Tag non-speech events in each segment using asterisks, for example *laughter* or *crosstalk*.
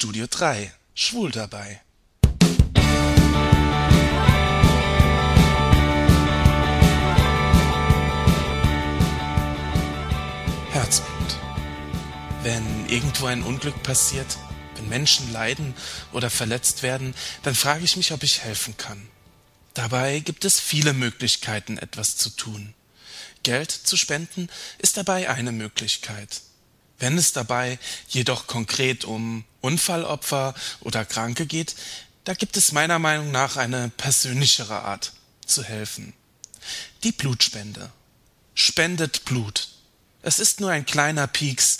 Studio 3 Schwul dabei. Herzblut. Wenn irgendwo ein Unglück passiert, wenn Menschen leiden oder verletzt werden, dann frage ich mich, ob ich helfen kann. Dabei gibt es viele Möglichkeiten, etwas zu tun. Geld zu spenden ist dabei eine Möglichkeit. Wenn es dabei jedoch konkret um Unfallopfer oder Kranke geht, da gibt es meiner Meinung nach eine persönlichere Art zu helfen. Die Blutspende. Spendet Blut. Es ist nur ein kleiner Pieks,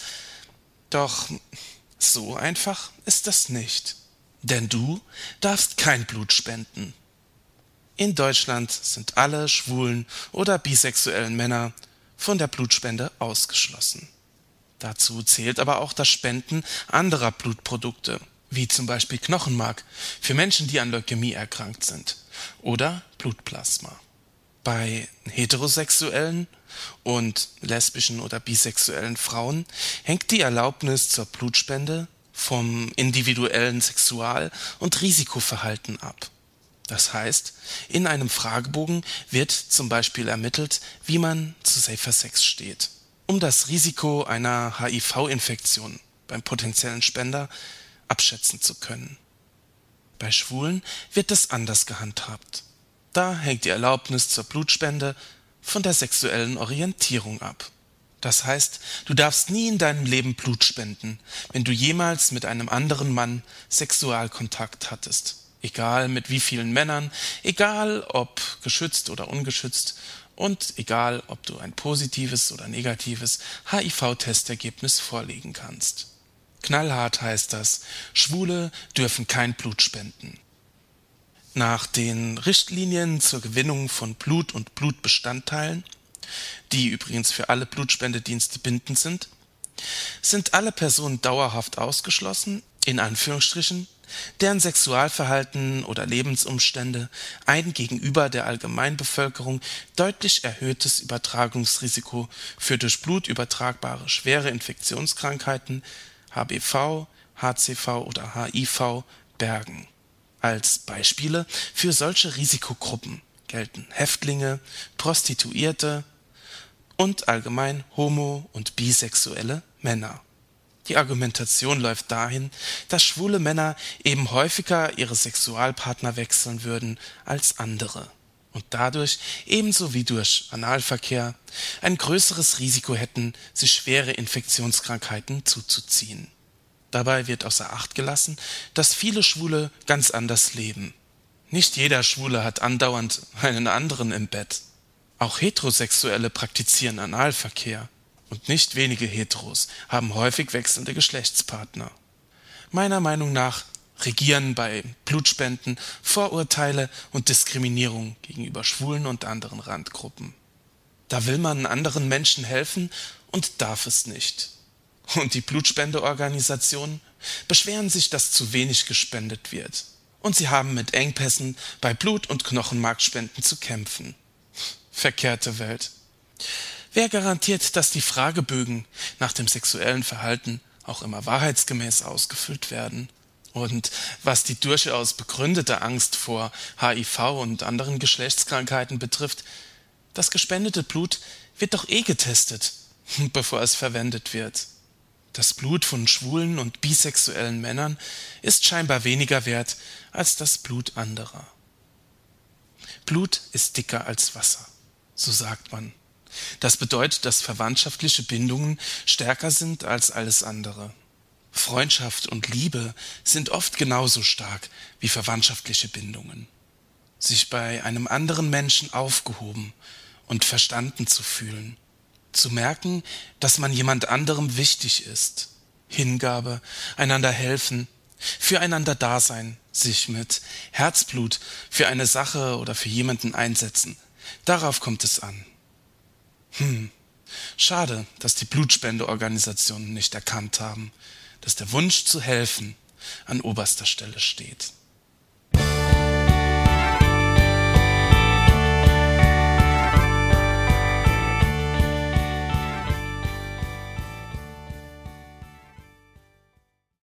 doch so einfach ist das nicht. Denn du darfst kein Blut spenden. In Deutschland sind alle schwulen oder bisexuellen Männer von der Blutspende ausgeschlossen. Dazu zählt aber auch das Spenden anderer Blutprodukte, wie zum Beispiel Knochenmark für Menschen, die an Leukämie erkrankt sind, oder Blutplasma. Bei heterosexuellen und lesbischen oder bisexuellen Frauen hängt die Erlaubnis zur Blutspende vom individuellen Sexual- und Risikoverhalten ab. Das heißt, in einem Fragebogen wird zum Beispiel ermittelt, wie man zu Safer Sex steht. Um das Risiko einer HIV-Infektion beim potenziellen Spender abschätzen zu können. Bei Schwulen wird es anders gehandhabt. Da hängt die Erlaubnis zur Blutspende von der sexuellen Orientierung ab. Das heißt, du darfst nie in deinem Leben Blut spenden, wenn du jemals mit einem anderen Mann Sexualkontakt hattest egal mit wie vielen Männern, egal ob geschützt oder ungeschützt und egal ob du ein positives oder negatives HIV-Testergebnis vorlegen kannst. Knallhart heißt das, Schwule dürfen kein Blut spenden. Nach den Richtlinien zur Gewinnung von Blut und Blutbestandteilen, die übrigens für alle Blutspendedienste bindend sind, sind alle Personen dauerhaft ausgeschlossen, in Anführungsstrichen, deren Sexualverhalten oder Lebensumstände ein gegenüber der Allgemeinbevölkerung deutlich erhöhtes Übertragungsrisiko für durch Blut übertragbare schwere Infektionskrankheiten HBV, HCV oder HIV bergen. Als Beispiele für solche Risikogruppen gelten Häftlinge, Prostituierte und allgemein homo- und bisexuelle Männer die Argumentation läuft dahin, dass schwule Männer eben häufiger ihre Sexualpartner wechseln würden als andere und dadurch ebenso wie durch Analverkehr ein größeres Risiko hätten, sich schwere Infektionskrankheiten zuzuziehen. Dabei wird außer Acht gelassen, dass viele Schwule ganz anders leben. Nicht jeder Schwule hat andauernd einen anderen im Bett. Auch Heterosexuelle praktizieren Analverkehr und nicht wenige Heteros haben häufig wechselnde Geschlechtspartner. Meiner Meinung nach regieren bei Blutspenden Vorurteile und Diskriminierung gegenüber Schwulen und anderen Randgruppen. Da will man anderen Menschen helfen und darf es nicht. Und die Blutspendeorganisationen beschweren sich, dass zu wenig gespendet wird. Und sie haben mit Engpässen bei Blut- und Knochenmarkspenden zu kämpfen. Verkehrte Welt. Wer garantiert, dass die Fragebögen nach dem sexuellen Verhalten auch immer wahrheitsgemäß ausgefüllt werden? Und was die durchaus begründete Angst vor HIV und anderen Geschlechtskrankheiten betrifft, das gespendete Blut wird doch eh getestet, *laughs* bevor es verwendet wird. Das Blut von schwulen und bisexuellen Männern ist scheinbar weniger wert als das Blut anderer. Blut ist dicker als Wasser, so sagt man. Das bedeutet, dass verwandtschaftliche Bindungen stärker sind als alles andere. Freundschaft und Liebe sind oft genauso stark wie verwandtschaftliche Bindungen. Sich bei einem anderen Menschen aufgehoben und verstanden zu fühlen, zu merken, dass man jemand anderem wichtig ist, Hingabe, einander helfen, füreinander da sein, sich mit Herzblut für eine Sache oder für jemanden einsetzen. Darauf kommt es an. Hm, schade, dass die Blutspendeorganisationen nicht erkannt haben, dass der Wunsch zu helfen an oberster Stelle steht.